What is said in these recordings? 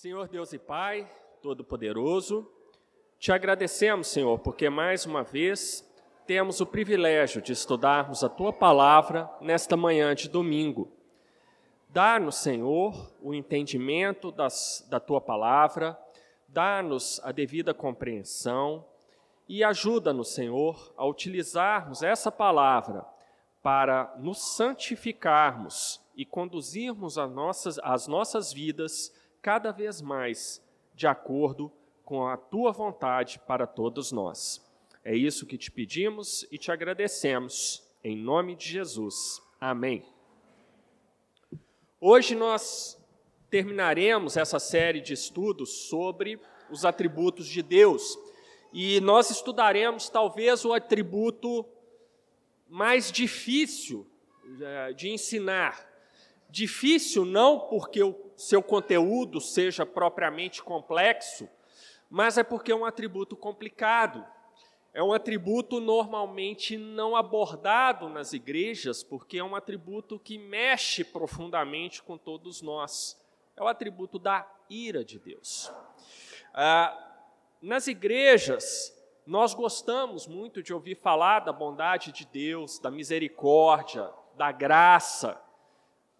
Senhor Deus e Pai, Todo-Poderoso, te agradecemos, Senhor, porque mais uma vez temos o privilégio de estudarmos a tua palavra nesta manhã de domingo. Dá-nos, Senhor, o entendimento das, da tua palavra, dá-nos a devida compreensão e ajuda-nos, Senhor, a utilizarmos essa palavra para nos santificarmos e conduzirmos as nossas, as nossas vidas cada vez mais de acordo com a tua vontade para todos nós. É isso que te pedimos e te agradecemos, em nome de Jesus. Amém. Hoje nós terminaremos essa série de estudos sobre os atributos de Deus e nós estudaremos talvez o atributo mais difícil eh, de ensinar. Difícil não porque o seu conteúdo seja propriamente complexo, mas é porque é um atributo complicado. É um atributo normalmente não abordado nas igrejas, porque é um atributo que mexe profundamente com todos nós. É o atributo da ira de Deus. Ah, nas igrejas, nós gostamos muito de ouvir falar da bondade de Deus, da misericórdia, da graça,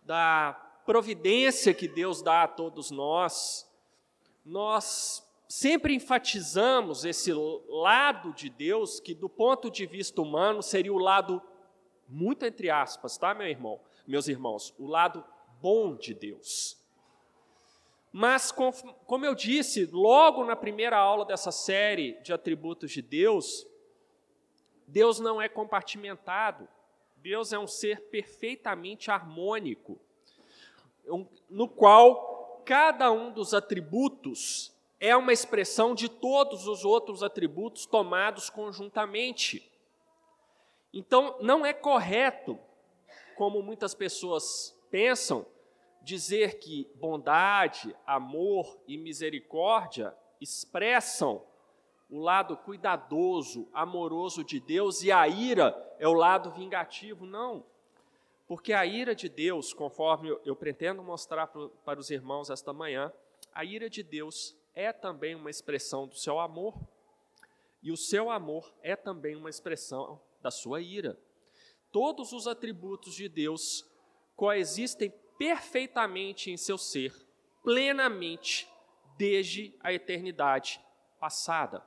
da providência que Deus dá a todos nós, nós sempre enfatizamos esse lado de Deus que, do ponto de vista humano, seria o lado, muito entre aspas, tá, meu irmão, meus irmãos, o lado bom de Deus. Mas, como eu disse, logo na primeira aula dessa série de atributos de Deus, Deus não é compartimentado. Deus é um ser perfeitamente harmônico no qual cada um dos atributos é uma expressão de todos os outros atributos tomados conjuntamente. Então, não é correto, como muitas pessoas pensam, dizer que bondade, amor e misericórdia expressam o lado cuidadoso, amoroso de Deus e a ira é o lado vingativo. Não. Porque a ira de Deus, conforme eu pretendo mostrar para os irmãos esta manhã, a ira de Deus é também uma expressão do seu amor, e o seu amor é também uma expressão da sua ira. Todos os atributos de Deus coexistem perfeitamente em seu ser, plenamente, desde a eternidade passada.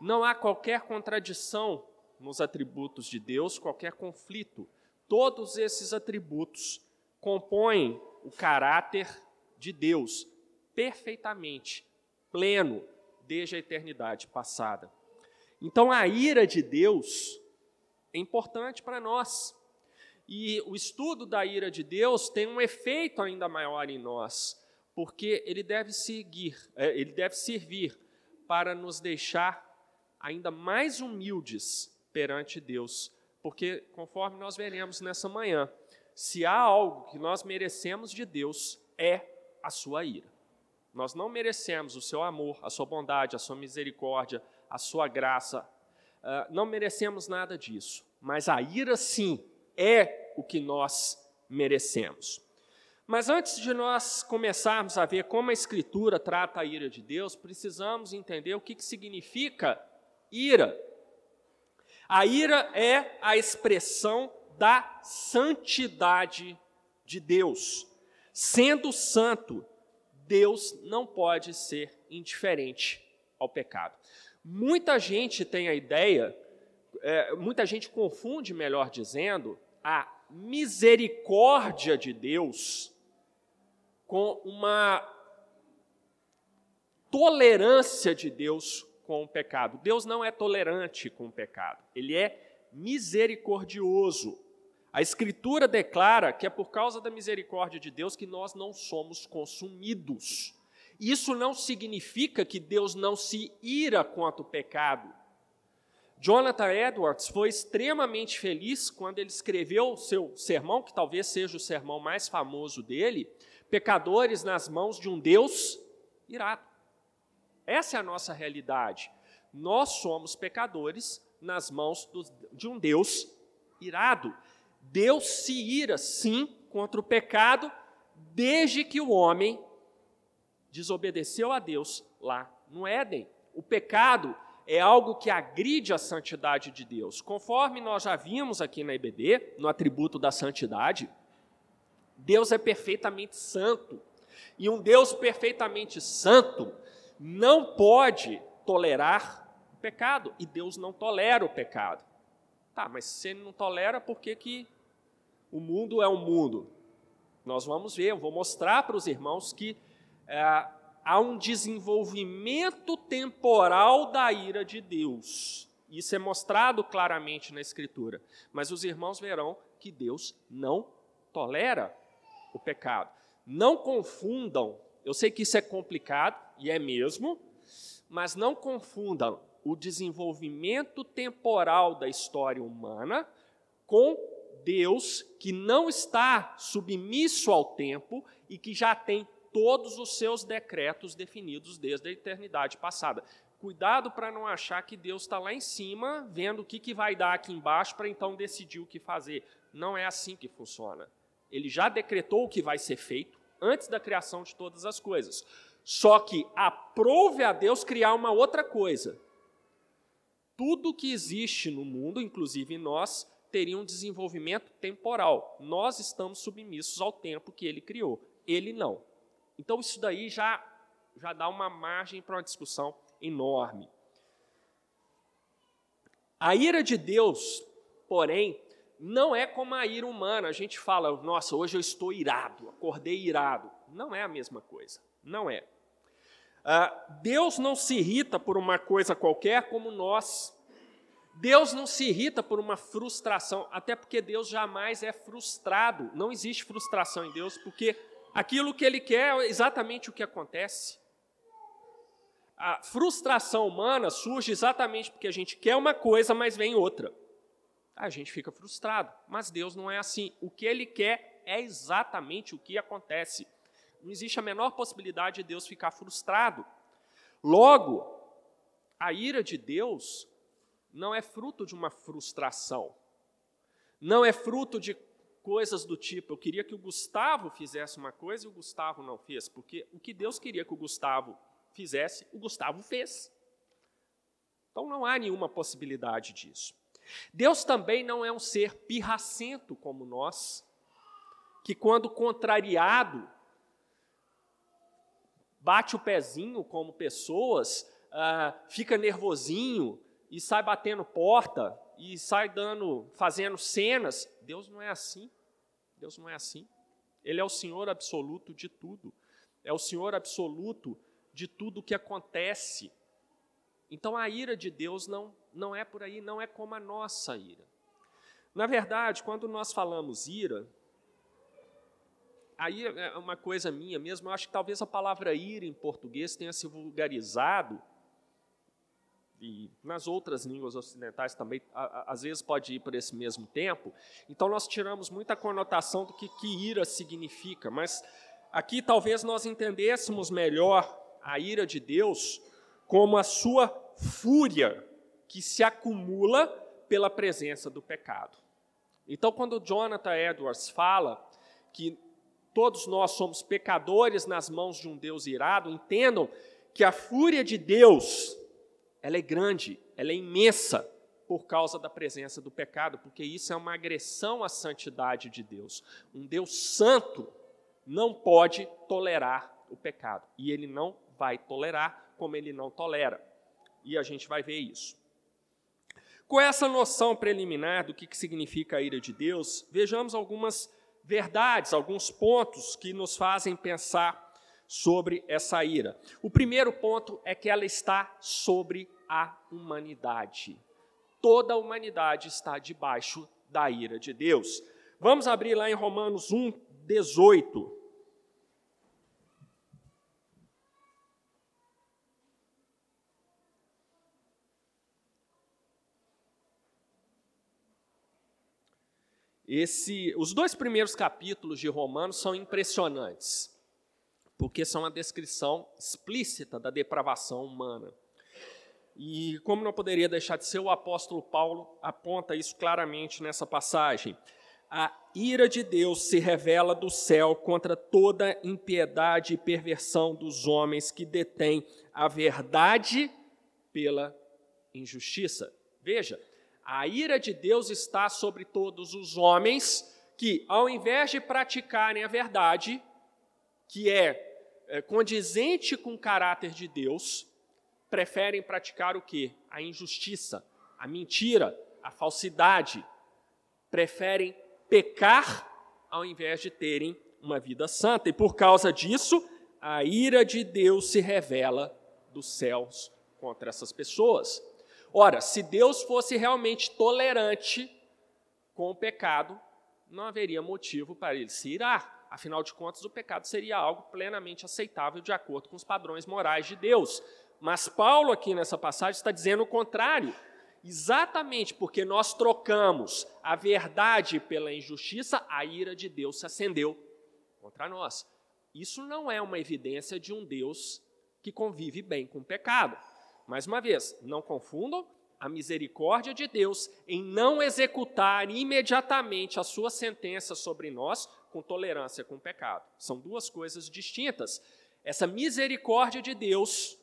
Não há qualquer contradição nos atributos de Deus, qualquer conflito. Todos esses atributos compõem o caráter de Deus perfeitamente, pleno, desde a eternidade passada. Então a ira de Deus é importante para nós. E o estudo da ira de Deus tem um efeito ainda maior em nós, porque ele deve seguir, é, ele deve servir para nos deixar ainda mais humildes perante Deus porque, conforme nós veremos nessa manhã, se há algo que nós merecemos de Deus, é a sua ira. Nós não merecemos o seu amor, a sua bondade, a sua misericórdia, a sua graça. Uh, não merecemos nada disso. Mas a ira, sim, é o que nós merecemos. Mas antes de nós começarmos a ver como a Escritura trata a ira de Deus, precisamos entender o que, que significa ira. A ira é a expressão da santidade de Deus. Sendo santo, Deus não pode ser indiferente ao pecado. Muita gente tem a ideia, é, muita gente confunde, melhor dizendo, a misericórdia de Deus com uma tolerância de Deus com o pecado. Deus não é tolerante com o pecado, ele é misericordioso. A Escritura declara que é por causa da misericórdia de Deus que nós não somos consumidos. Isso não significa que Deus não se ira contra o pecado. Jonathan Edwards foi extremamente feliz quando ele escreveu seu sermão, que talvez seja o sermão mais famoso dele, Pecadores nas mãos de um Deus irado. Essa é a nossa realidade. Nós somos pecadores nas mãos de um Deus irado. Deus se ira, sim, contra o pecado, desde que o homem desobedeceu a Deus lá no Éden. O pecado é algo que agride a santidade de Deus. Conforme nós já vimos aqui na IBD, no atributo da santidade, Deus é perfeitamente santo. E um Deus perfeitamente santo não pode tolerar o pecado. E Deus não tolera o pecado. Tá, mas se ele não tolera, por que, que o mundo é o um mundo? Nós vamos ver, eu vou mostrar para os irmãos que é, há um desenvolvimento temporal da ira de Deus. Isso é mostrado claramente na Escritura. Mas os irmãos verão que Deus não tolera o pecado. Não confundam, eu sei que isso é complicado, e é mesmo, mas não confundam o desenvolvimento temporal da história humana com Deus que não está submisso ao tempo e que já tem todos os seus decretos definidos desde a eternidade passada. Cuidado para não achar que Deus está lá em cima, vendo o que, que vai dar aqui embaixo, para então decidir o que fazer. Não é assim que funciona. Ele já decretou o que vai ser feito antes da criação de todas as coisas. Só que aprove a Deus criar uma outra coisa. Tudo que existe no mundo, inclusive nós, teria um desenvolvimento temporal. Nós estamos submissos ao tempo que ele criou. Ele não. Então isso daí já já dá uma margem para uma discussão enorme. A ira de Deus, porém, não é como a ira humana. A gente fala, nossa, hoje eu estou irado, acordei irado. Não é a mesma coisa. Não é. Uh, Deus não se irrita por uma coisa qualquer como nós. Deus não se irrita por uma frustração, até porque Deus jamais é frustrado. Não existe frustração em Deus, porque aquilo que Ele quer é exatamente o que acontece. A frustração humana surge exatamente porque a gente quer uma coisa, mas vem outra a gente fica frustrado. Mas Deus não é assim. O que Ele quer é exatamente o que acontece. Não existe a menor possibilidade de Deus ficar frustrado. Logo, a ira de Deus não é fruto de uma frustração. Não é fruto de coisas do tipo, eu queria que o Gustavo fizesse uma coisa e o Gustavo não fez, porque o que Deus queria que o Gustavo fizesse, o Gustavo fez. Então não há nenhuma possibilidade disso. Deus também não é um ser pirracento como nós, que quando contrariado, bate o pezinho como pessoas, ah, fica nervosinho e sai batendo porta e sai dando, fazendo cenas. Deus não é assim. Deus não é assim. Ele é o Senhor absoluto de tudo. É o Senhor absoluto de tudo que acontece. Então a ira de Deus não não é por aí, não é como a nossa ira. Na verdade, quando nós falamos ira, aí é uma coisa minha mesmo, eu acho que talvez a palavra ira em português tenha se vulgarizado, e nas outras línguas ocidentais também, às vezes pode ir por esse mesmo tempo, então nós tiramos muita conotação do que, que ira significa, mas aqui talvez nós entendêssemos melhor a ira de Deus como a sua fúria que se acumula pela presença do pecado. Então, quando Jonathan Edwards fala que todos nós somos pecadores nas mãos de um Deus irado, entendam que a fúria de Deus, ela é grande, ela é imensa por causa da presença do pecado, porque isso é uma agressão à santidade de Deus. Um Deus santo não pode tolerar o pecado, e ele não vai tolerar como ele não tolera. E a gente vai ver isso. Com essa noção preliminar do que significa a ira de Deus, vejamos algumas verdades, alguns pontos que nos fazem pensar sobre essa ira. O primeiro ponto é que ela está sobre a humanidade. Toda a humanidade está debaixo da ira de Deus. Vamos abrir lá em Romanos 1, 18. Esse, os dois primeiros capítulos de Romanos são impressionantes, porque são a descrição explícita da depravação humana. E como não poderia deixar de ser, o apóstolo Paulo aponta isso claramente nessa passagem. a ira de Deus se revela do céu contra toda impiedade e perversão dos homens que detêm a verdade pela injustiça. Veja, a ira de Deus está sobre todos os homens que, ao invés de praticarem a verdade, que é, é condizente com o caráter de Deus, preferem praticar o quê? A injustiça, a mentira, a falsidade. Preferem pecar ao invés de terem uma vida santa. E por causa disso, a ira de Deus se revela dos céus contra essas pessoas. Ora, se Deus fosse realmente tolerante com o pecado, não haveria motivo para ele se irar. Afinal de contas, o pecado seria algo plenamente aceitável de acordo com os padrões morais de Deus. Mas Paulo, aqui nessa passagem, está dizendo o contrário. Exatamente porque nós trocamos a verdade pela injustiça, a ira de Deus se acendeu contra nós. Isso não é uma evidência de um Deus que convive bem com o pecado. Mais uma vez, não confundam a misericórdia de Deus em não executar imediatamente a sua sentença sobre nós com tolerância com o pecado. São duas coisas distintas. Essa misericórdia de Deus,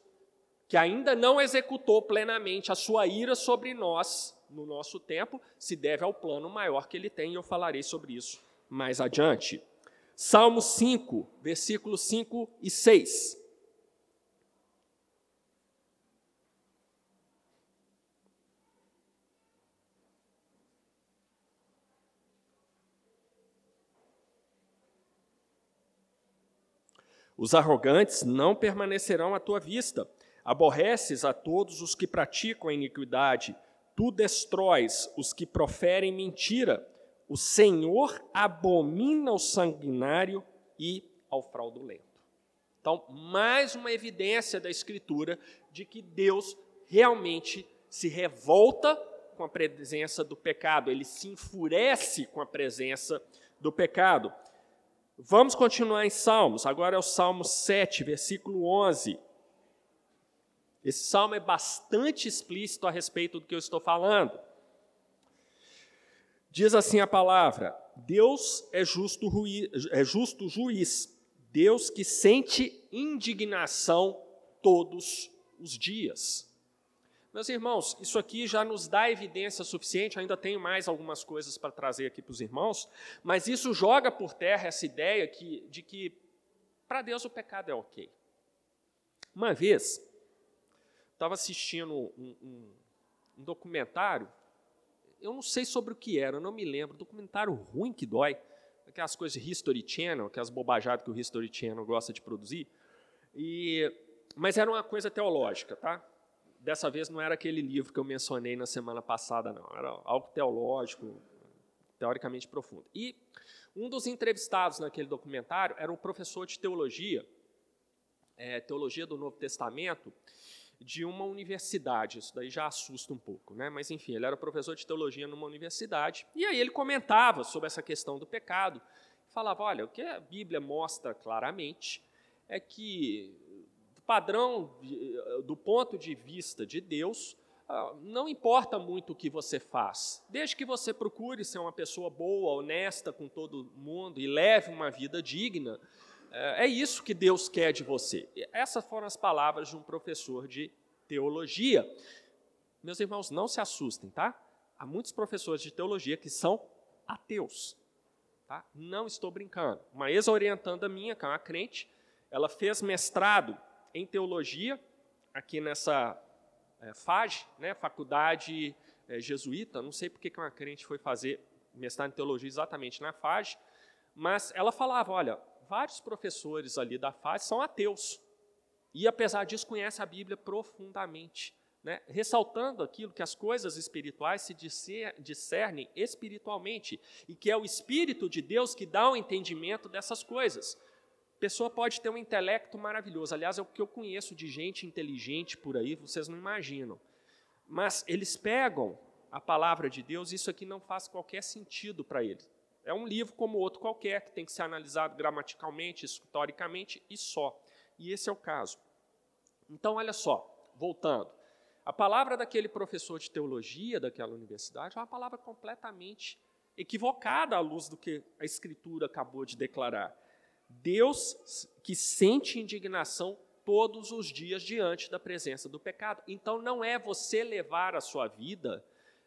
que ainda não executou plenamente a sua ira sobre nós no nosso tempo, se deve ao plano maior que ele tem, e eu falarei sobre isso mais adiante. Salmo 5, versículos 5 e 6. Os arrogantes não permanecerão à tua vista. Aborreces a todos os que praticam a iniquidade. Tu destróis os que proferem mentira. O Senhor abomina o sanguinário e ao fraudulento. Então, mais uma evidência da Escritura de que Deus realmente se revolta com a presença do pecado, ele se enfurece com a presença do pecado. Vamos continuar em Salmos, agora é o Salmo 7, versículo 11. Esse salmo é bastante explícito a respeito do que eu estou falando. Diz assim a palavra: Deus é justo, é justo juiz, Deus que sente indignação todos os dias. Meus irmãos, isso aqui já nos dá evidência suficiente, ainda tenho mais algumas coisas para trazer aqui para os irmãos, mas isso joga por terra essa ideia que, de que para Deus o pecado é ok. Uma vez, estava assistindo um, um, um, documentário, eu não sei sobre o que era, eu não me lembro, documentário ruim que dói, aquelas coisas de History Channel, aquelas bobajadas que o History Channel gosta de produzir, e, mas era uma coisa teológica, tá? Dessa vez não era aquele livro que eu mencionei na semana passada, não. Era algo teológico, teoricamente profundo. E um dos entrevistados naquele documentário era um professor de teologia, é, teologia do Novo Testamento, de uma universidade. Isso daí já assusta um pouco, né? Mas enfim, ele era professor de teologia numa universidade. E aí ele comentava sobre essa questão do pecado. Falava: olha, o que a Bíblia mostra claramente é que padrão, eh, do ponto de vista de Deus, ah, não importa muito o que você faz, desde que você procure ser uma pessoa boa, honesta com todo mundo e leve uma vida digna, eh, é isso que Deus quer de você. Essas foram as palavras de um professor de teologia. Meus irmãos, não se assustem, tá? Há muitos professores de teologia que são ateus. Tá? Não estou brincando. Uma ex-orientanda minha, que é uma crente, ela fez mestrado em teologia, aqui nessa é, FAG, né, Faculdade é, Jesuíta, não sei porque que uma crente foi fazer mestrado em teologia exatamente na FAG, mas ela falava, olha, vários professores ali da FAG são ateus, e apesar disso conhecem a Bíblia profundamente, né, ressaltando aquilo que as coisas espirituais se discernem espiritualmente, e que é o Espírito de Deus que dá o entendimento dessas coisas pessoa pode ter um intelecto maravilhoso. Aliás, é o que eu conheço de gente inteligente por aí, vocês não imaginam. Mas eles pegam a palavra de Deus, isso aqui não faz qualquer sentido para eles. É um livro como outro qualquer, que tem que ser analisado gramaticalmente, historicamente e só. E esse é o caso. Então, olha só, voltando. A palavra daquele professor de teologia daquela universidade é uma palavra completamente equivocada à luz do que a Escritura acabou de declarar. Deus que sente indignação todos os dias diante da presença do pecado. Então, não é você levar a sua vida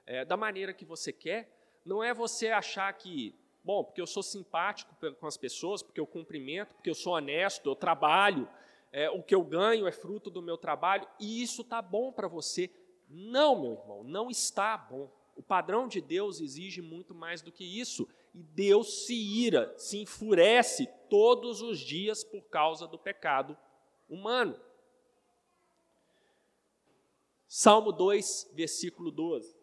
é, da maneira que você quer, não é você achar que, bom, porque eu sou simpático com as pessoas, porque eu cumprimento, porque eu sou honesto, eu trabalho, é, o que eu ganho é fruto do meu trabalho, e isso está bom para você. Não, meu irmão, não está bom. O padrão de Deus exige muito mais do que isso. E Deus se ira, se enfurece todos os dias por causa do pecado humano. Salmo 2, versículo 12.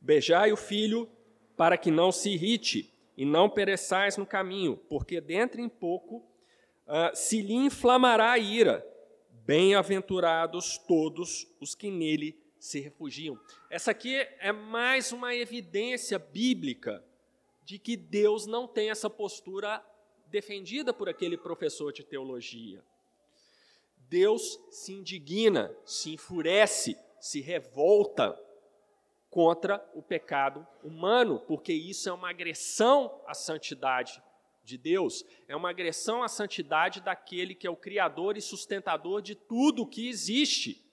Beijai o filho para que não se irrite e não pereçais no caminho, porque dentro em pouco uh, se lhe inflamará a ira. Bem-aventurados todos os que nele se refugiam. Essa aqui é mais uma evidência bíblica de que Deus não tem essa postura defendida por aquele professor de teologia. Deus se indigna, se enfurece, se revolta contra o pecado humano, porque isso é uma agressão à santidade de Deus, é uma agressão à santidade daquele que é o criador e sustentador de tudo que existe.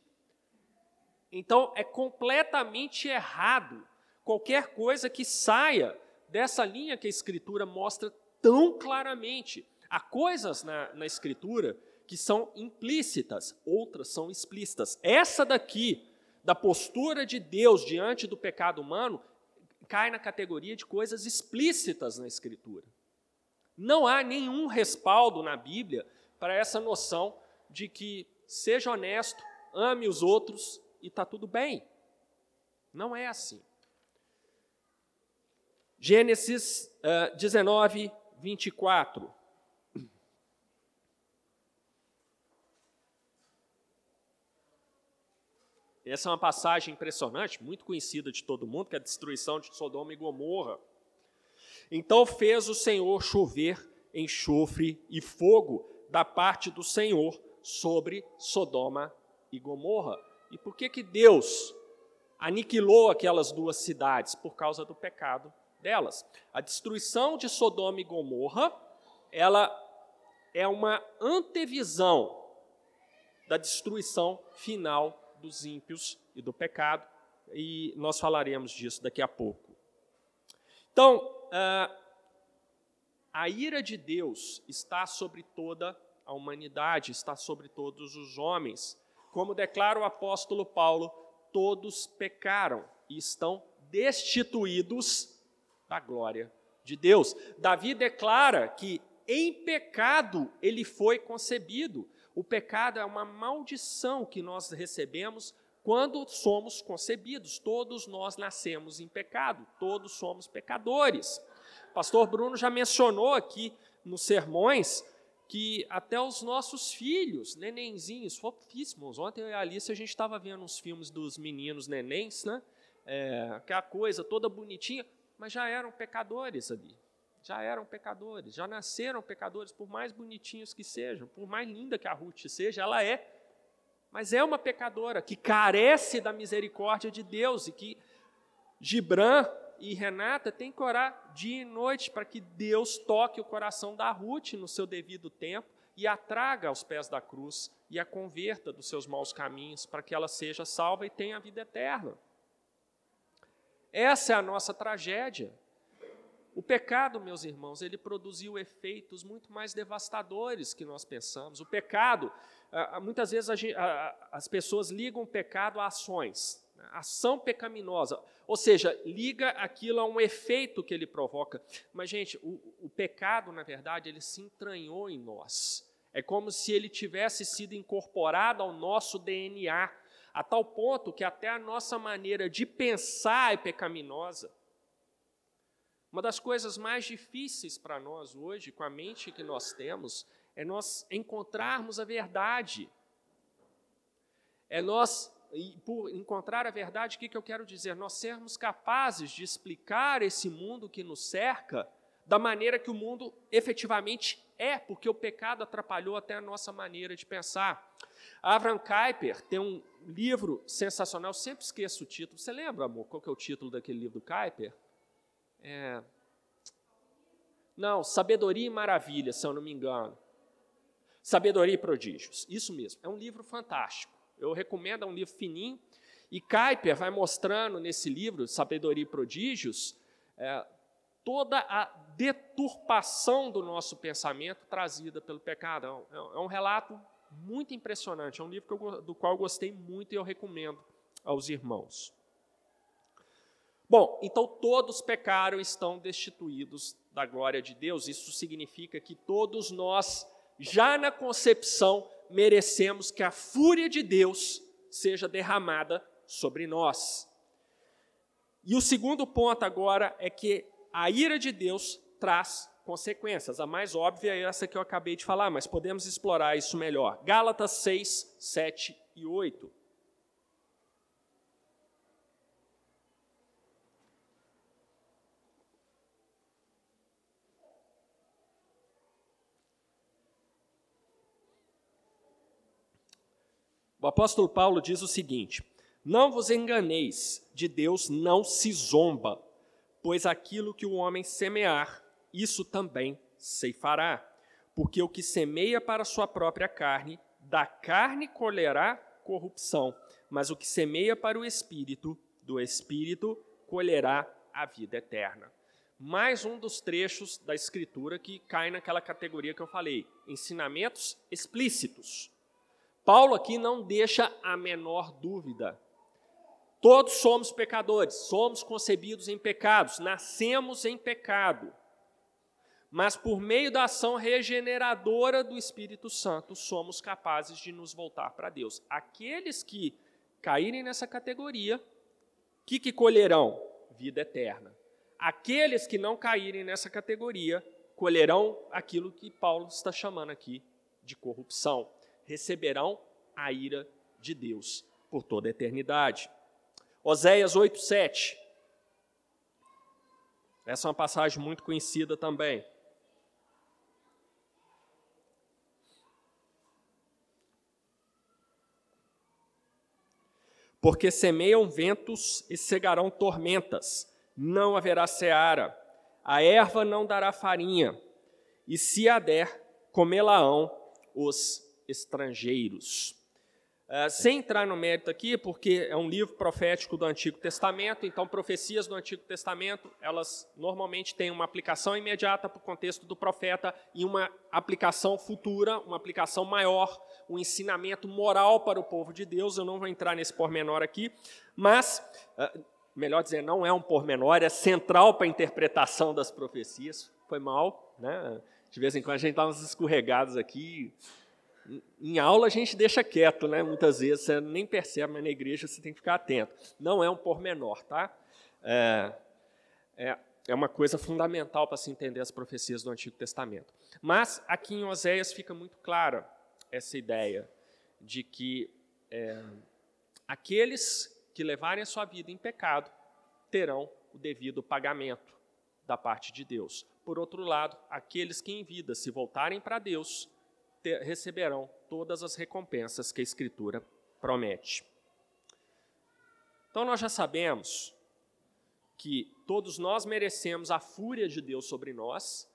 Então é completamente errado qualquer coisa que saia dessa linha que a Escritura mostra tão claramente. Há coisas na, na Escritura que são implícitas, outras são explícitas. Essa daqui, da postura de Deus diante do pecado humano, cai na categoria de coisas explícitas na Escritura. Não há nenhum respaldo na Bíblia para essa noção de que seja honesto, ame os outros e está tudo bem. Não é assim. Gênesis uh, 19, 24. Essa é uma passagem impressionante, muito conhecida de todo mundo, que é a destruição de Sodoma e Gomorra. Então fez o Senhor chover enxofre e fogo da parte do Senhor sobre Sodoma e Gomorra. E por que, que Deus aniquilou aquelas duas cidades? Por causa do pecado delas. A destruição de Sodoma e Gomorra, ela é uma antevisão da destruição final dos ímpios e do pecado, e nós falaremos disso daqui a pouco. Então, a ira de Deus está sobre toda a humanidade, está sobre todos os homens. Como declara o apóstolo Paulo, todos pecaram e estão destituídos da glória de Deus. Davi declara que em pecado ele foi concebido. O pecado é uma maldição que nós recebemos quando somos concebidos. Todos nós nascemos em pecado, todos somos pecadores. O pastor Bruno já mencionou aqui nos sermões que até os nossos filhos, nenenzinhos, fofíssimos. Ontem eu e a Alice a gente estava vendo uns filmes dos meninos nenéns, né? É, aquela coisa toda bonitinha, mas já eram pecadores ali. Já eram pecadores, já nasceram pecadores, por mais bonitinhos que sejam, por mais linda que a Ruth seja, ela é. Mas é uma pecadora que carece da misericórdia de Deus e que Gibran e Renata têm que orar dia e noite para que Deus toque o coração da Ruth no seu devido tempo e a traga aos pés da cruz e a converta dos seus maus caminhos para que ela seja salva e tenha a vida eterna. Essa é a nossa tragédia. O pecado, meus irmãos, ele produziu efeitos muito mais devastadores que nós pensamos. O pecado, muitas vezes as pessoas ligam o pecado a ações ação pecaminosa, ou seja, liga aquilo a um efeito que ele provoca. Mas, gente, o, o pecado, na verdade, ele se entranhou em nós. É como se ele tivesse sido incorporado ao nosso DNA, a tal ponto que até a nossa maneira de pensar é pecaminosa. Uma das coisas mais difíceis para nós hoje, com a mente que nós temos, é nós encontrarmos a verdade. É nós por encontrar a verdade, o que, que eu quero dizer? Nós sermos capazes de explicar esse mundo que nos cerca da maneira que o mundo efetivamente é, porque o pecado atrapalhou até a nossa maneira de pensar. Avram Kuyper tem um livro sensacional, sempre esqueço o título. Você lembra, amor, qual que é o título daquele livro do Kuyper? É... Não, Sabedoria e Maravilha, se eu não me engano. Sabedoria e Prodígios, isso mesmo. É um livro fantástico. Eu recomendo, é um livro fininho. E Kuyper vai mostrando nesse livro, Sabedoria e Prodígios, é, toda a deturpação do nosso pensamento trazida pelo pecado. É um, é um relato muito impressionante. É um livro eu, do qual eu gostei muito e eu recomendo aos irmãos. Bom, então todos pecaram e estão destituídos da glória de Deus. Isso significa que todos nós, já na concepção, merecemos que a fúria de Deus seja derramada sobre nós. E o segundo ponto agora é que a ira de Deus traz consequências. A mais óbvia é essa que eu acabei de falar, mas podemos explorar isso melhor. Gálatas 6, 7 e 8. O apóstolo Paulo diz o seguinte: Não vos enganeis, de Deus não se zomba, pois aquilo que o homem semear, isso também ceifará. Porque o que semeia para sua própria carne, da carne colherá corrupção, mas o que semeia para o espírito, do espírito colherá a vida eterna. Mais um dos trechos da escritura que cai naquela categoria que eu falei, ensinamentos explícitos Paulo aqui não deixa a menor dúvida. Todos somos pecadores, somos concebidos em pecados, nascemos em pecado. Mas por meio da ação regeneradora do Espírito Santo, somos capazes de nos voltar para Deus. Aqueles que caírem nessa categoria, o que, que colherão? Vida eterna. Aqueles que não caírem nessa categoria, colherão aquilo que Paulo está chamando aqui de corrupção receberão a ira de Deus por toda a eternidade. Oséias 8:7. Essa é uma passagem muito conhecida também. Porque semeiam ventos e cegarão tormentas, não haverá seara, a erva não dará farinha, e se a der, comê-la-ão os estrangeiros. Uh, sem entrar no mérito aqui, porque é um livro profético do Antigo Testamento, então profecias do Antigo Testamento, elas normalmente têm uma aplicação imediata para o contexto do profeta e uma aplicação futura, uma aplicação maior, um ensinamento moral para o povo de Deus. Eu não vou entrar nesse pormenor aqui, mas, uh, melhor dizer, não é um pormenor, é central para a interpretação das profecias. Foi mal, né? De vez em quando a gente dá uns escorregados aqui, em aula a gente deixa quieto, né? Muitas vezes você nem percebe, mas na igreja você tem que ficar atento. Não é um pormenor, tá? É, é, é uma coisa fundamental para se entender as profecias do Antigo Testamento. Mas aqui em Oséias fica muito clara essa ideia de que é, aqueles que levarem a sua vida em pecado terão o devido pagamento da parte de Deus. Por outro lado, aqueles que em vida se voltarem para Deus ter, receberão todas as recompensas que a Escritura promete. Então nós já sabemos que todos nós merecemos a fúria de Deus sobre nós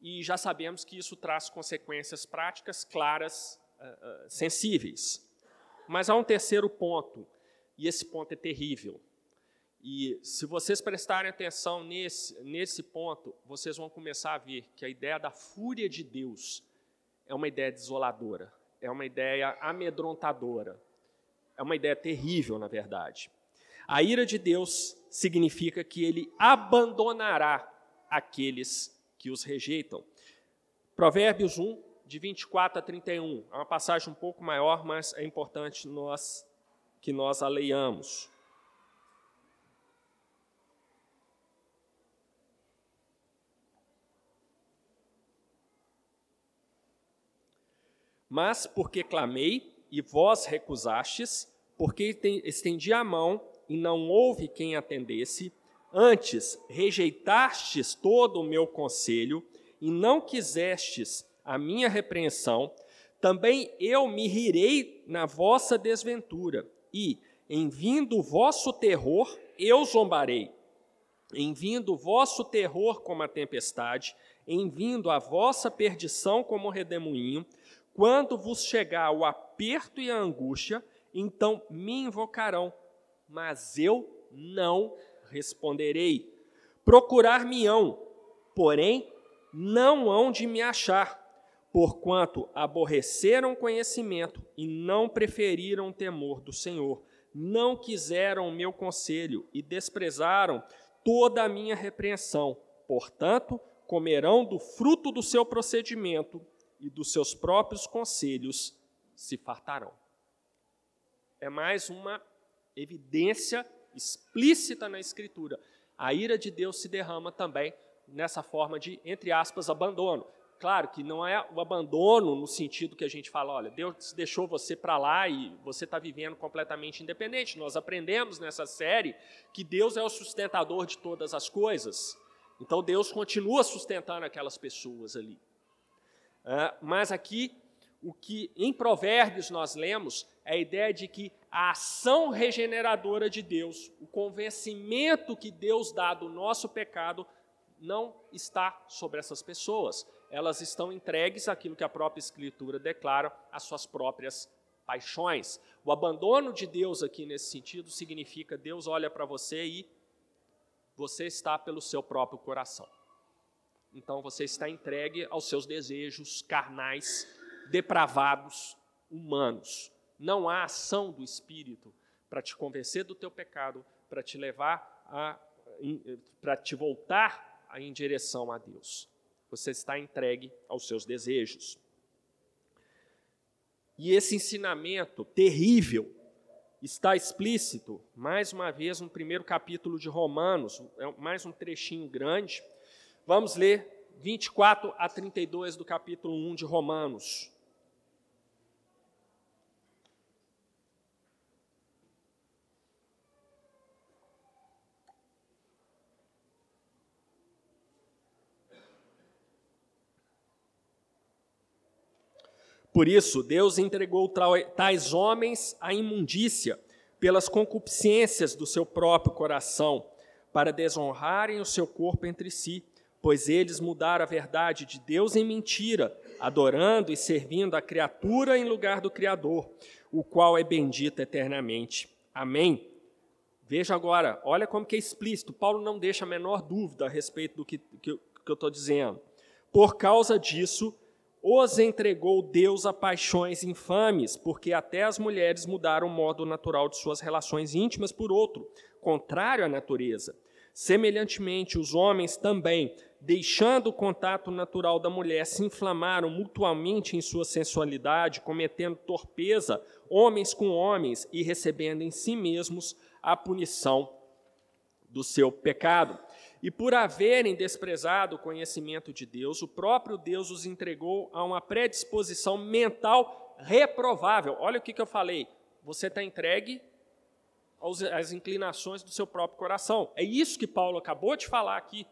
e já sabemos que isso traz consequências práticas, claras, uh, uh, sensíveis. Mas há um terceiro ponto, e esse ponto é terrível. E se vocês prestarem atenção nesse, nesse ponto, vocês vão começar a ver que a ideia da fúria de Deus é uma ideia desoladora, é uma ideia amedrontadora, é uma ideia terrível, na verdade. A ira de Deus significa que ele abandonará aqueles que os rejeitam. Provérbios 1, de 24 a 31. É uma passagem um pouco maior, mas é importante nós que nós a leiamos. Mas porque clamei e vós recusastes, porque estendi a mão e não houve quem atendesse, antes rejeitastes todo o meu conselho e não quisestes a minha repreensão, também eu me rirei na vossa desventura, e, em vindo o vosso terror, eu zombarei. Em vindo o vosso terror como a tempestade, em vindo a vossa perdição como o redemoinho, quando vos chegar o aperto e a angústia, então me invocarão, mas eu não responderei. Procurar-me-ão, porém não hão de me achar, porquanto aborreceram conhecimento e não preferiram o temor do Senhor. Não quiseram o meu conselho e desprezaram toda a minha repreensão. Portanto, comerão do fruto do seu procedimento e dos seus próprios conselhos se fartarão. É mais uma evidência explícita na Escritura. A ira de Deus se derrama também nessa forma de, entre aspas, abandono. Claro que não é o abandono no sentido que a gente fala, olha, Deus deixou você para lá e você está vivendo completamente independente. Nós aprendemos nessa série que Deus é o sustentador de todas as coisas. Então Deus continua sustentando aquelas pessoas ali. É, mas aqui, o que em Provérbios nós lemos é a ideia de que a ação regeneradora de Deus, o convencimento que Deus dá do nosso pecado, não está sobre essas pessoas elas estão entregues àquilo que a própria Escritura declara, às suas próprias paixões. O abandono de Deus aqui nesse sentido significa Deus olha para você e você está pelo seu próprio coração. Então você está entregue aos seus desejos carnais, depravados, humanos. Não há ação do Espírito para te convencer do teu pecado, para te levar a para te voltar em direção a Deus você está entregue aos seus desejos. E esse ensinamento terrível está explícito, mais uma vez, no primeiro capítulo de Romanos, é mais um trechinho grande. Vamos ler 24 a 32 do capítulo 1 de Romanos. Por isso, Deus entregou tais homens à imundícia pelas concupiscências do seu próprio coração, para desonrarem o seu corpo entre si, pois eles mudaram a verdade de Deus em mentira, adorando e servindo a criatura em lugar do Criador, o qual é bendito eternamente. Amém. Veja agora, olha como que é explícito. Paulo não deixa a menor dúvida a respeito do que, que, que eu estou dizendo. Por causa disso, os entregou Deus a paixões infames, porque até as mulheres mudaram o modo natural de suas relações íntimas por outro, contrário à natureza. Semelhantemente, os homens também, deixando o contato natural da mulher, se inflamaram mutuamente em sua sensualidade, cometendo torpeza, homens com homens, e recebendo em si mesmos a punição do seu pecado. E por haverem desprezado o conhecimento de Deus, o próprio Deus os entregou a uma predisposição mental reprovável. Olha o que, que eu falei. Você está entregue às inclinações do seu próprio coração. É isso que Paulo acabou de falar aqui.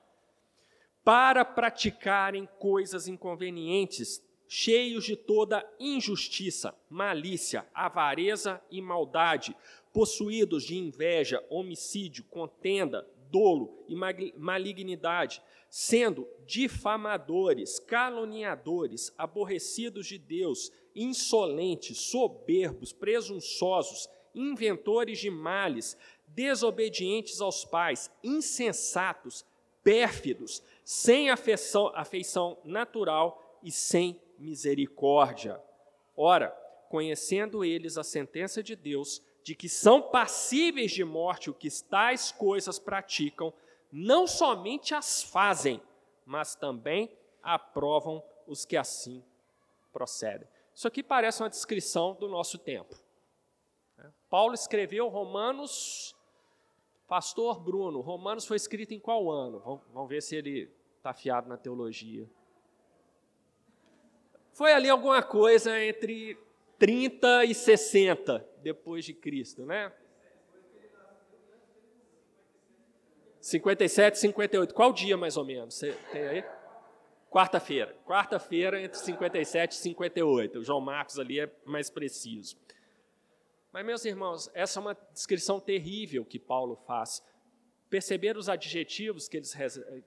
Para praticarem coisas inconvenientes, cheios de toda injustiça, malícia, avareza e maldade, possuídos de inveja, homicídio, contenda, dolo e malignidade, sendo difamadores, caluniadores, aborrecidos de Deus, insolentes, soberbos, presunçosos, inventores de males, desobedientes aos pais, insensatos, pérfidos, sem afeição, afeição natural e sem misericórdia. Ora, conhecendo eles a sentença de Deus, de que são passíveis de morte o que tais coisas praticam, não somente as fazem, mas também aprovam os que assim procedem. Isso aqui parece uma descrição do nosso tempo. Paulo escreveu Romanos, Pastor Bruno, Romanos foi escrito em qual ano? Vamos ver se ele está afiado na teologia. Foi ali alguma coisa entre 30 e 60 depois de Cristo, né? 57, 58. Qual dia mais ou menos? Você tem aí? Quarta-feira. Quarta-feira, entre 57 e 58. O João Marcos ali é mais preciso. Mas, meus irmãos, essa é uma descrição terrível que Paulo faz. Perceber os adjetivos que, eles,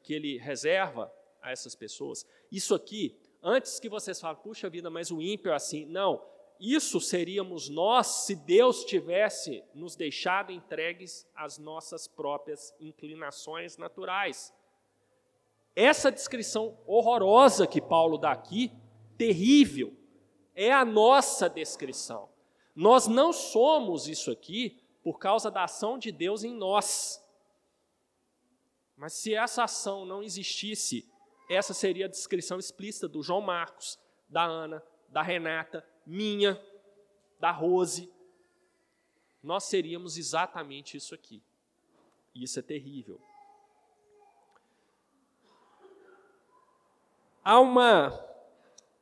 que ele reserva a essas pessoas. Isso aqui, antes que vocês falem, puxa vida, mas o ímpio é assim. Não, isso seríamos nós se Deus tivesse nos deixado entregues às nossas próprias inclinações naturais. Essa descrição horrorosa que Paulo dá aqui, terrível, é a nossa descrição. Nós não somos isso aqui por causa da ação de Deus em nós. Mas se essa ação não existisse, essa seria a descrição explícita do João Marcos, da Ana, da Renata, minha, da Rose. Nós seríamos exatamente isso aqui. E isso é terrível. Há uma,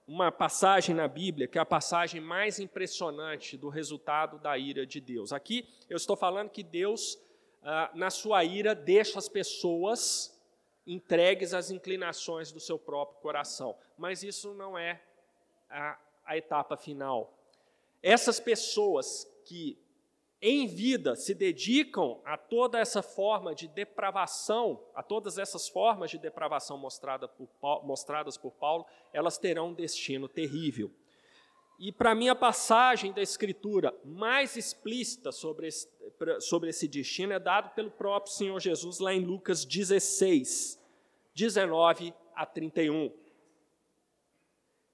uma passagem na Bíblia que é a passagem mais impressionante do resultado da ira de Deus. Aqui eu estou falando que Deus, ah, na sua ira, deixa as pessoas entregues às inclinações do seu próprio coração. Mas isso não é a, a etapa final. Essas pessoas que em vida se dedicam a toda essa forma de depravação, a todas essas formas de depravação mostrada por mostradas por Paulo, elas terão um destino terrível. E para mim a passagem da Escritura mais explícita sobre esse, sobre esse destino é dado pelo próprio Senhor Jesus lá em Lucas 16, 19 a 31.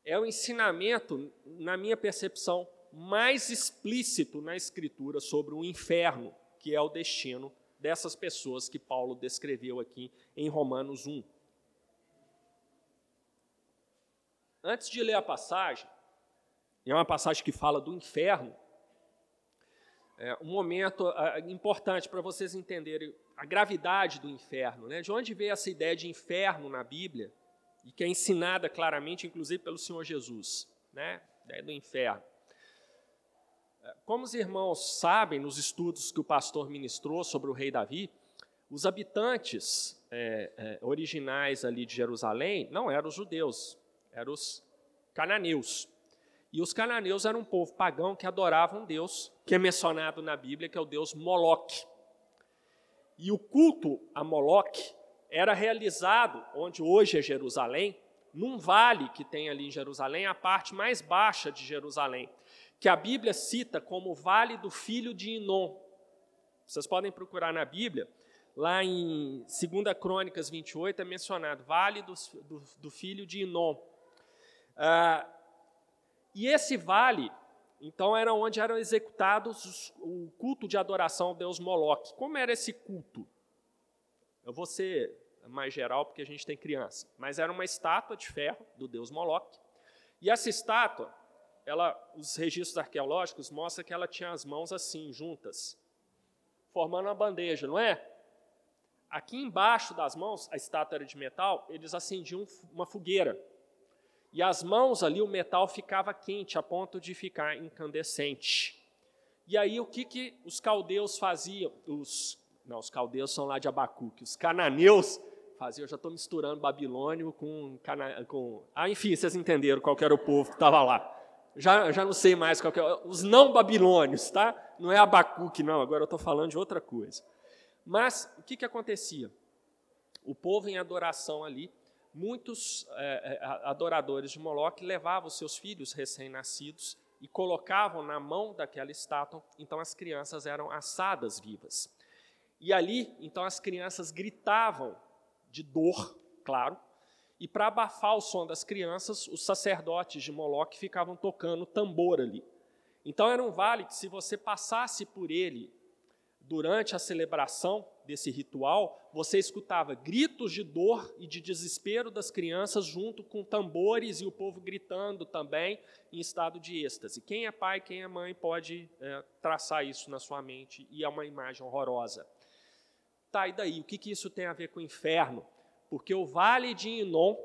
É o ensinamento, na minha percepção, mais explícito na Escritura sobre o inferno, que é o destino dessas pessoas que Paulo descreveu aqui em Romanos 1. Antes de ler a passagem, e é uma passagem que fala do inferno, é um momento é, importante para vocês entenderem a gravidade do inferno. Né? De onde veio essa ideia de inferno na Bíblia, e que é ensinada claramente, inclusive, pelo Senhor Jesus, né? a ideia do inferno. Como os irmãos sabem, nos estudos que o pastor ministrou sobre o rei Davi, os habitantes é, é, originais ali de Jerusalém não eram os judeus, eram os cananeus. E os cananeus eram um povo pagão que adorava um deus que é mencionado na Bíblia, que é o deus Moloque. E o culto a Moloque era realizado, onde hoje é Jerusalém, num vale que tem ali em Jerusalém, a parte mais baixa de Jerusalém que a Bíblia cita como Vale do Filho de Inom. Vocês podem procurar na Bíblia, lá em 2 Crônicas 28 é mencionado, Vale do, do, do Filho de Inom. Ah, e esse vale, então, era onde eram executados o culto de adoração ao deus Moloque. Como era esse culto? Eu vou ser mais geral, porque a gente tem criança. Mas era uma estátua de ferro do deus Moloque. E essa estátua, ela, os registros arqueológicos mostram que ela tinha as mãos assim, juntas, formando uma bandeja, não é? Aqui embaixo das mãos, a estátua era de metal, eles acendiam uma fogueira. E as mãos ali, o metal ficava quente, a ponto de ficar incandescente. E aí, o que, que os caldeus faziam? Os, não, os caldeus são lá de Abacuque. Os cananeus faziam, eu já estou misturando babilônio com, com... Ah, enfim, vocês entenderam qual era o povo que estava lá já, já não sei mais qual que é, os não babilônios, tá? Não é Abacuque, não, agora eu estou falando de outra coisa. Mas o que, que acontecia? O povo em adoração ali, muitos é, adoradores de Moloque levavam seus filhos recém-nascidos e colocavam na mão daquela estátua, então as crianças eram assadas vivas. E ali, então as crianças gritavam de dor, claro, e para abafar o som das crianças, os sacerdotes de Moloque ficavam tocando tambor ali. Então era um vale que, se você passasse por ele durante a celebração desse ritual, você escutava gritos de dor e de desespero das crianças, junto com tambores e o povo gritando também em estado de êxtase. Quem é pai, quem é mãe pode é, traçar isso na sua mente, e é uma imagem horrorosa. Tá, e daí? O que, que isso tem a ver com o inferno? porque o vale de Inom,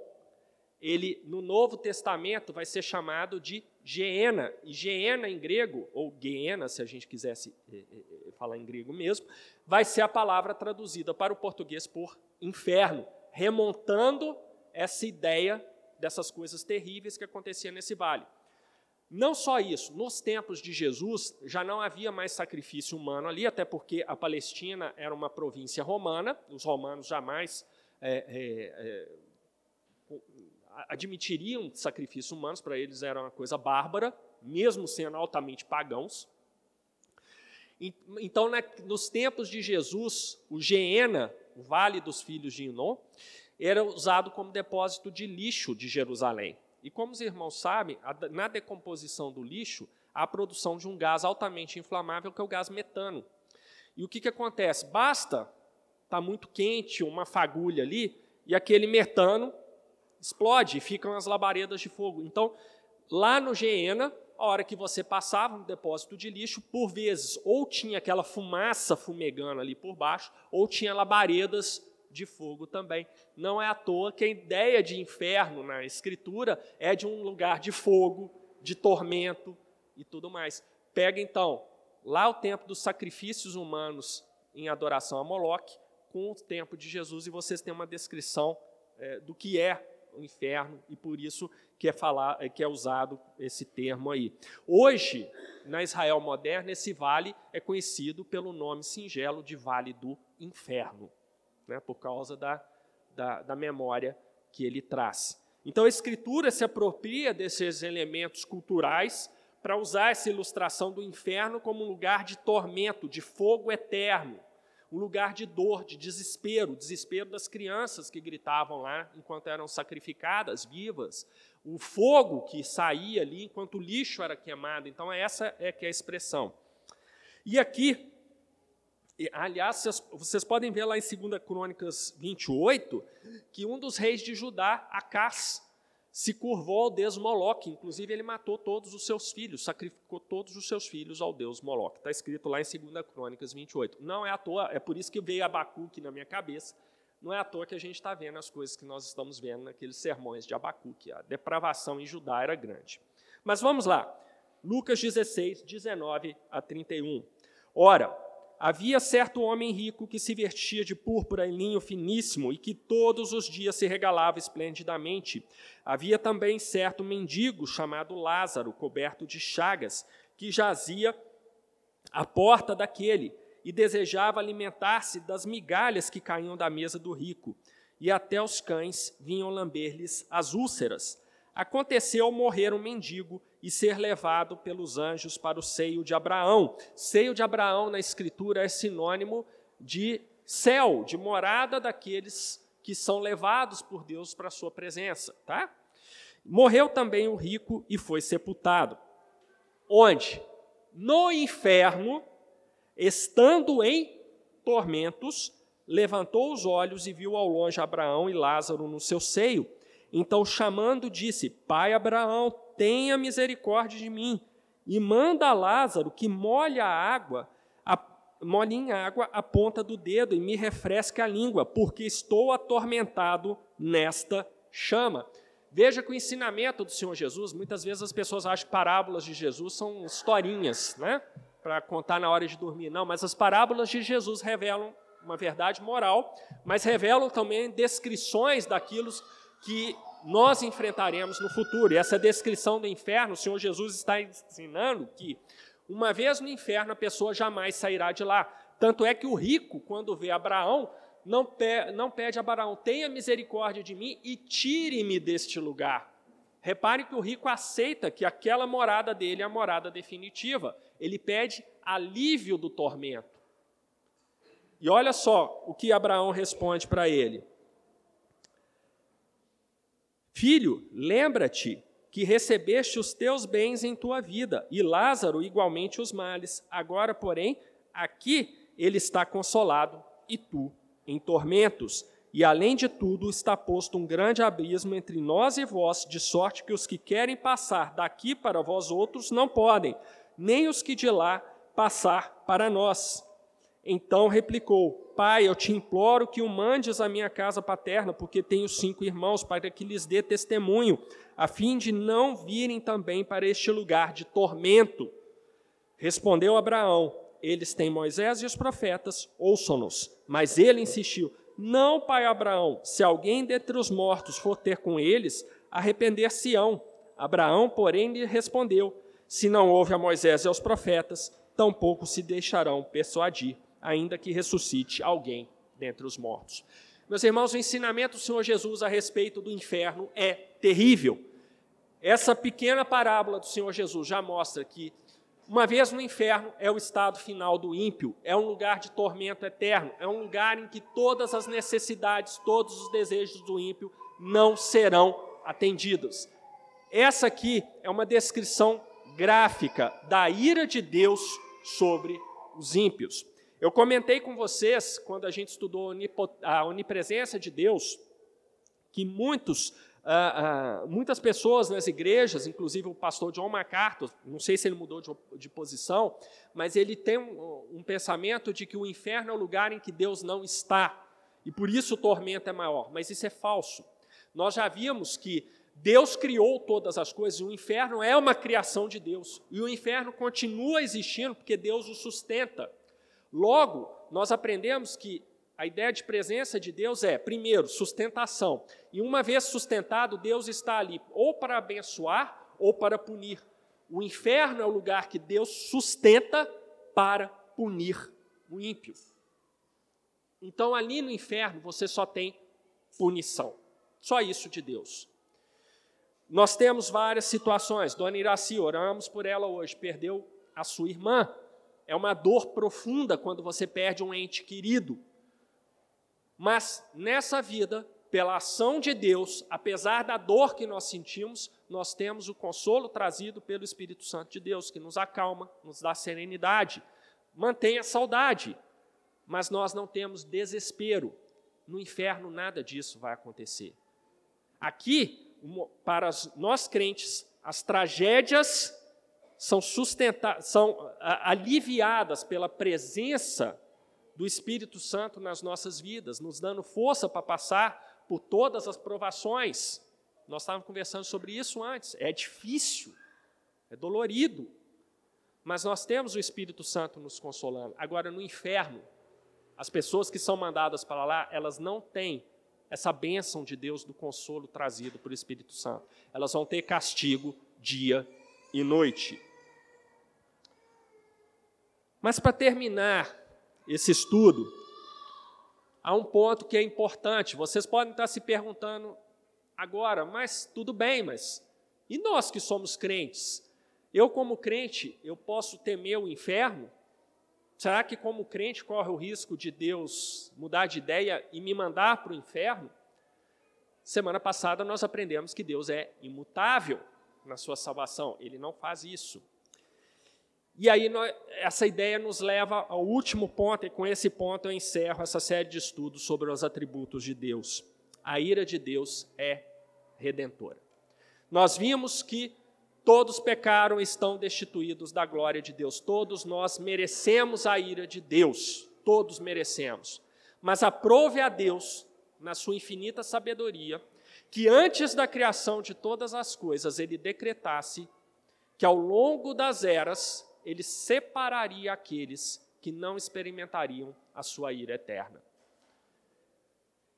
ele no Novo Testamento vai ser chamado de Geena, e Geena em grego, ou Geena, se a gente quisesse eh, eh, eh, falar em grego mesmo, vai ser a palavra traduzida para o português por inferno, remontando essa ideia dessas coisas terríveis que aconteciam nesse vale. Não só isso, nos tempos de Jesus já não havia mais sacrifício humano ali, até porque a Palestina era uma província romana, os romanos jamais é, é, é, admitiriam sacrifícios humanos, para eles era uma coisa bárbara, mesmo sendo altamente pagãos. Então, nos tempos de Jesus, o Geena, o Vale dos Filhos de Inon, era usado como depósito de lixo de Jerusalém. E como os irmãos sabem, na decomposição do lixo, há a produção de um gás altamente inflamável, que é o gás metano. E o que, que acontece? Basta estar tá muito quente, uma fagulha ali, e aquele metano explode e ficam as labaredas de fogo. Então, lá no Geena, a hora que você passava no depósito de lixo, por vezes, ou tinha aquela fumaça fumegando ali por baixo, ou tinha labaredas de fogo também. Não é à toa que a ideia de inferno na Escritura é de um lugar de fogo, de tormento e tudo mais. Pega então lá o tempo dos sacrifícios humanos em adoração a Moloque, com o tempo de Jesus, e vocês têm uma descrição é, do que é o inferno, e por isso que é, falar, é, que é usado esse termo aí. Hoje, na Israel moderna, esse vale é conhecido pelo nome singelo de Vale do Inferno, né, por causa da, da, da memória que ele traz. Então a Escritura se apropria desses elementos culturais para usar essa ilustração do inferno como um lugar de tormento, de fogo eterno um lugar de dor, de desespero, desespero das crianças que gritavam lá enquanto eram sacrificadas vivas, o fogo que saía ali enquanto o lixo era queimado. Então essa é que é a expressão. E aqui, aliás, vocês, vocês podem ver lá em 2 Crônicas 28 que um dos reis de Judá, Acás, se curvou ao deus Moloque, inclusive ele matou todos os seus filhos, sacrificou todos os seus filhos ao deus Moloque. Está escrito lá em 2 Crônicas 28. Não é à toa, é por isso que veio Abacuque na minha cabeça, não é à toa que a gente está vendo as coisas que nós estamos vendo naqueles sermões de Abacuque. A depravação em Judá era grande. Mas vamos lá, Lucas 16, 19 a 31. Ora, Havia certo homem rico que se vestia de púrpura e linho finíssimo e que todos os dias se regalava esplendidamente. Havia também certo mendigo chamado Lázaro, coberto de chagas, que jazia à porta daquele e desejava alimentar-se das migalhas que caíam da mesa do rico. E até os cães vinham lamber-lhes as úlceras. Aconteceu morrer um mendigo e ser levado pelos anjos para o seio de Abraão. Seio de Abraão na Escritura é sinônimo de céu, de morada daqueles que são levados por Deus para a sua presença, tá? Morreu também o rico e foi sepultado. Onde? No inferno, estando em tormentos, levantou os olhos e viu ao longe Abraão e Lázaro no seu seio. Então, chamando, disse: Pai Abraão, tenha misericórdia de mim e manda Lázaro que molhe a água, a, molhe em água a ponta do dedo e me refresque a língua, porque estou atormentado nesta chama. Veja que o ensinamento do Senhor Jesus, muitas vezes as pessoas acham que parábolas de Jesus são historinhas, né? Para contar na hora de dormir. Não, mas as parábolas de Jesus revelam uma verdade moral, mas revelam também descrições daquilo que nós enfrentaremos no futuro. E essa descrição do inferno, o Senhor Jesus está ensinando que, uma vez no inferno, a pessoa jamais sairá de lá. Tanto é que o rico, quando vê Abraão, não, pede, não pede a Abraão, tenha misericórdia de mim e tire-me deste lugar. Repare que o rico aceita que aquela morada dele é a morada definitiva. Ele pede alívio do tormento. E olha só o que Abraão responde para ele: Filho, lembra-te que recebeste os teus bens em tua vida, e Lázaro igualmente os males. Agora, porém, aqui ele está consolado e tu em tormentos. E além de tudo, está posto um grande abismo entre nós e vós, de sorte que os que querem passar daqui para vós outros não podem, nem os que de lá passar para nós. Então replicou: Pai, eu te imploro que o mandes à minha casa paterna, porque tenho cinco irmãos, para que lhes dê testemunho, a fim de não virem também para este lugar de tormento. Respondeu Abraão: Eles têm Moisés e os profetas, ouçam-nos. Mas ele insistiu: Não, pai Abraão, se alguém dentre os mortos for ter com eles, arrepender-se-ão. Abraão, porém, lhe respondeu: Se não houve a Moisés e aos profetas, tampouco se deixarão persuadir, ainda que ressuscite alguém dentre os mortos. Meus irmãos, o ensinamento do Senhor Jesus a respeito do inferno é terrível. Essa pequena parábola do Senhor Jesus já mostra que, uma vez no inferno, é o estado final do ímpio, é um lugar de tormento eterno, é um lugar em que todas as necessidades, todos os desejos do ímpio não serão atendidos. Essa aqui é uma descrição gráfica da ira de Deus sobre os ímpios. Eu comentei com vocês, quando a gente estudou a onipresença de Deus, que muitos, ah, ah, muitas pessoas nas igrejas, inclusive o pastor John MacArthur, não sei se ele mudou de, de posição, mas ele tem um, um pensamento de que o inferno é o lugar em que Deus não está, e por isso o tormento é maior. Mas isso é falso. Nós já vimos que Deus criou todas as coisas, e o inferno é uma criação de Deus, e o inferno continua existindo porque Deus o sustenta. Logo, nós aprendemos que a ideia de presença de Deus é, primeiro, sustentação. E uma vez sustentado, Deus está ali ou para abençoar ou para punir. O inferno é o lugar que Deus sustenta para punir o ímpio. Então, ali no inferno, você só tem punição. Só isso de Deus. Nós temos várias situações. Dona Iraci, oramos por ela hoje, perdeu a sua irmã. É uma dor profunda quando você perde um ente querido. Mas nessa vida, pela ação de Deus, apesar da dor que nós sentimos, nós temos o consolo trazido pelo Espírito Santo de Deus, que nos acalma, nos dá serenidade, mantém a saudade. Mas nós não temos desespero. No inferno, nada disso vai acontecer. Aqui, para nós crentes, as tragédias são, são aliviadas pela presença do Espírito Santo nas nossas vidas, nos dando força para passar por todas as provações. Nós estávamos conversando sobre isso antes. É difícil, é dolorido, mas nós temos o Espírito Santo nos consolando. Agora, no inferno, as pessoas que são mandadas para lá, elas não têm essa bênção de Deus do consolo trazido pelo Espírito Santo. Elas vão ter castigo dia e noite. Mas para terminar esse estudo, há um ponto que é importante. Vocês podem estar se perguntando agora, mas tudo bem, mas e nós que somos crentes? Eu, como crente, eu posso temer o inferno? Será que, como crente, corre o risco de Deus mudar de ideia e me mandar para o inferno? Semana passada nós aprendemos que Deus é imutável na sua salvação, ele não faz isso. E aí, nós, essa ideia nos leva ao último ponto, e com esse ponto eu encerro essa série de estudos sobre os atributos de Deus. A ira de Deus é redentora. Nós vimos que todos pecaram e estão destituídos da glória de Deus. Todos nós merecemos a ira de Deus. Todos merecemos. Mas aprove a Deus, na sua infinita sabedoria, que antes da criação de todas as coisas ele decretasse que ao longo das eras ele separaria aqueles que não experimentariam a sua ira eterna.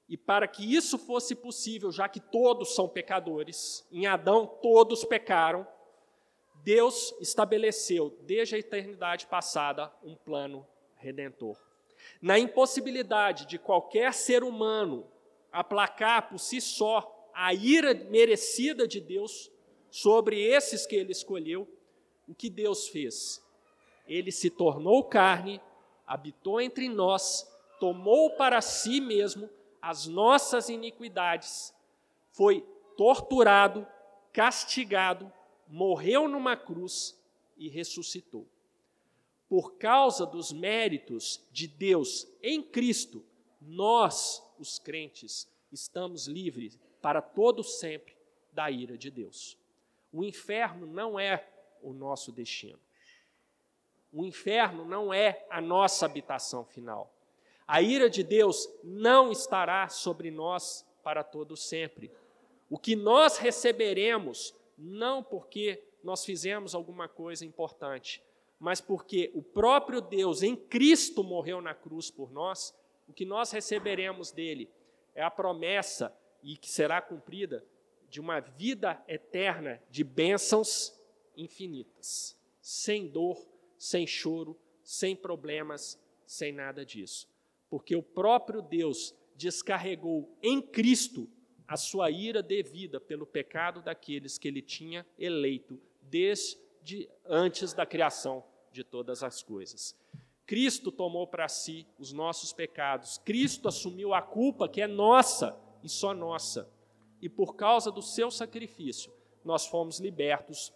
E para que isso fosse possível, já que todos são pecadores, em Adão todos pecaram, Deus estabeleceu, desde a eternidade passada, um plano redentor. Na impossibilidade de qualquer ser humano aplacar por si só a ira merecida de Deus sobre esses que ele escolheu, o que Deus fez? Ele se tornou carne, habitou entre nós, tomou para si mesmo as nossas iniquidades, foi torturado, castigado, morreu numa cruz e ressuscitou. Por causa dos méritos de Deus em Cristo, nós, os crentes, estamos livres para todo sempre da ira de Deus. O inferno não é o nosso destino. O inferno não é a nossa habitação final. A ira de Deus não estará sobre nós para todo sempre. O que nós receberemos não porque nós fizemos alguma coisa importante, mas porque o próprio Deus em Cristo morreu na cruz por nós, o que nós receberemos dele é a promessa e que será cumprida de uma vida eterna de bênçãos infinitas, sem dor, sem choro, sem problemas, sem nada disso. Porque o próprio Deus descarregou em Cristo a sua ira devida pelo pecado daqueles que ele tinha eleito desde antes da criação de todas as coisas. Cristo tomou para si os nossos pecados, Cristo assumiu a culpa que é nossa e só nossa. E por causa do seu sacrifício, nós fomos libertos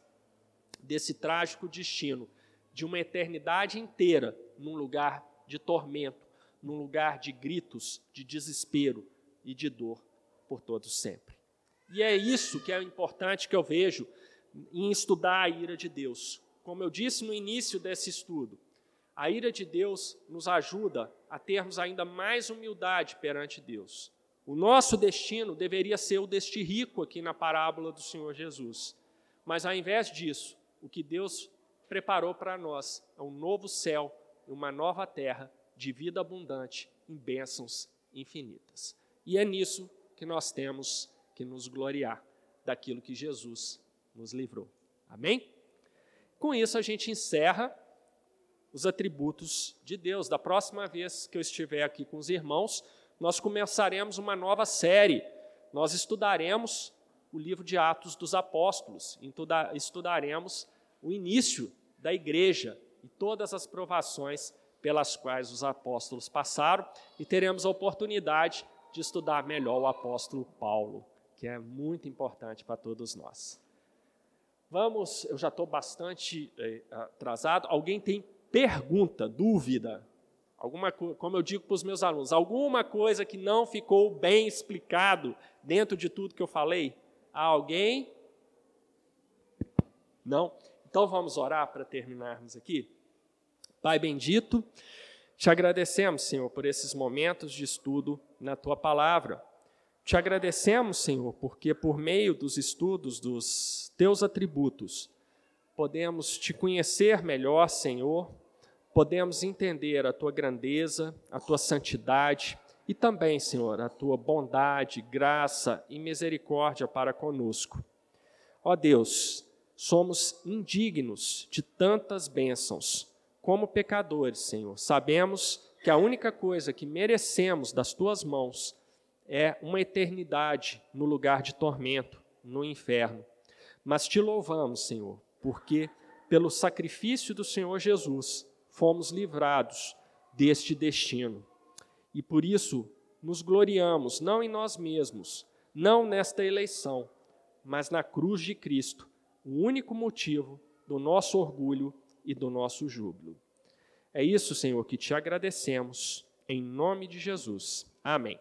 desse trágico destino de uma eternidade inteira num lugar de tormento, num lugar de gritos, de desespero e de dor por todos sempre. E é isso que é importante que eu vejo em estudar a ira de Deus. Como eu disse no início desse estudo, a ira de Deus nos ajuda a termos ainda mais humildade perante Deus. O nosso destino deveria ser o deste rico aqui na parábola do Senhor Jesus. Mas ao invés disso, o que Deus preparou para nós é um novo céu e uma nova terra de vida abundante em bênçãos infinitas. E é nisso que nós temos que nos gloriar daquilo que Jesus nos livrou. Amém? Com isso, a gente encerra os atributos de Deus. Da próxima vez que eu estiver aqui com os irmãos, nós começaremos uma nova série. Nós estudaremos o livro de Atos dos Apóstolos, estudaremos o início da igreja e todas as provações pelas quais os apóstolos passaram e teremos a oportunidade de estudar melhor o apóstolo Paulo, que é muito importante para todos nós. Vamos, eu já estou bastante eh, atrasado. Alguém tem pergunta, dúvida? Alguma, como eu digo para os meus alunos, alguma coisa que não ficou bem explicado dentro de tudo que eu falei? Há alguém? Não? Então vamos orar para terminarmos aqui. Pai bendito, te agradecemos, Senhor, por esses momentos de estudo na tua palavra. Te agradecemos, Senhor, porque por meio dos estudos dos teus atributos, podemos te conhecer melhor, Senhor, podemos entender a tua grandeza, a tua santidade e também, Senhor, a tua bondade, graça e misericórdia para conosco. Ó Deus, somos indignos de tantas bênçãos como pecadores, Senhor, sabemos que a única coisa que merecemos das tuas mãos é uma eternidade no lugar de tormento, no inferno. Mas te louvamos, Senhor, porque pelo sacrifício do Senhor Jesus fomos livrados deste destino. E por isso nos gloriamos, não em nós mesmos, não nesta eleição, mas na cruz de Cristo, o único motivo do nosso orgulho e do nosso júbilo. É isso, Senhor, que te agradecemos, em nome de Jesus. Amém.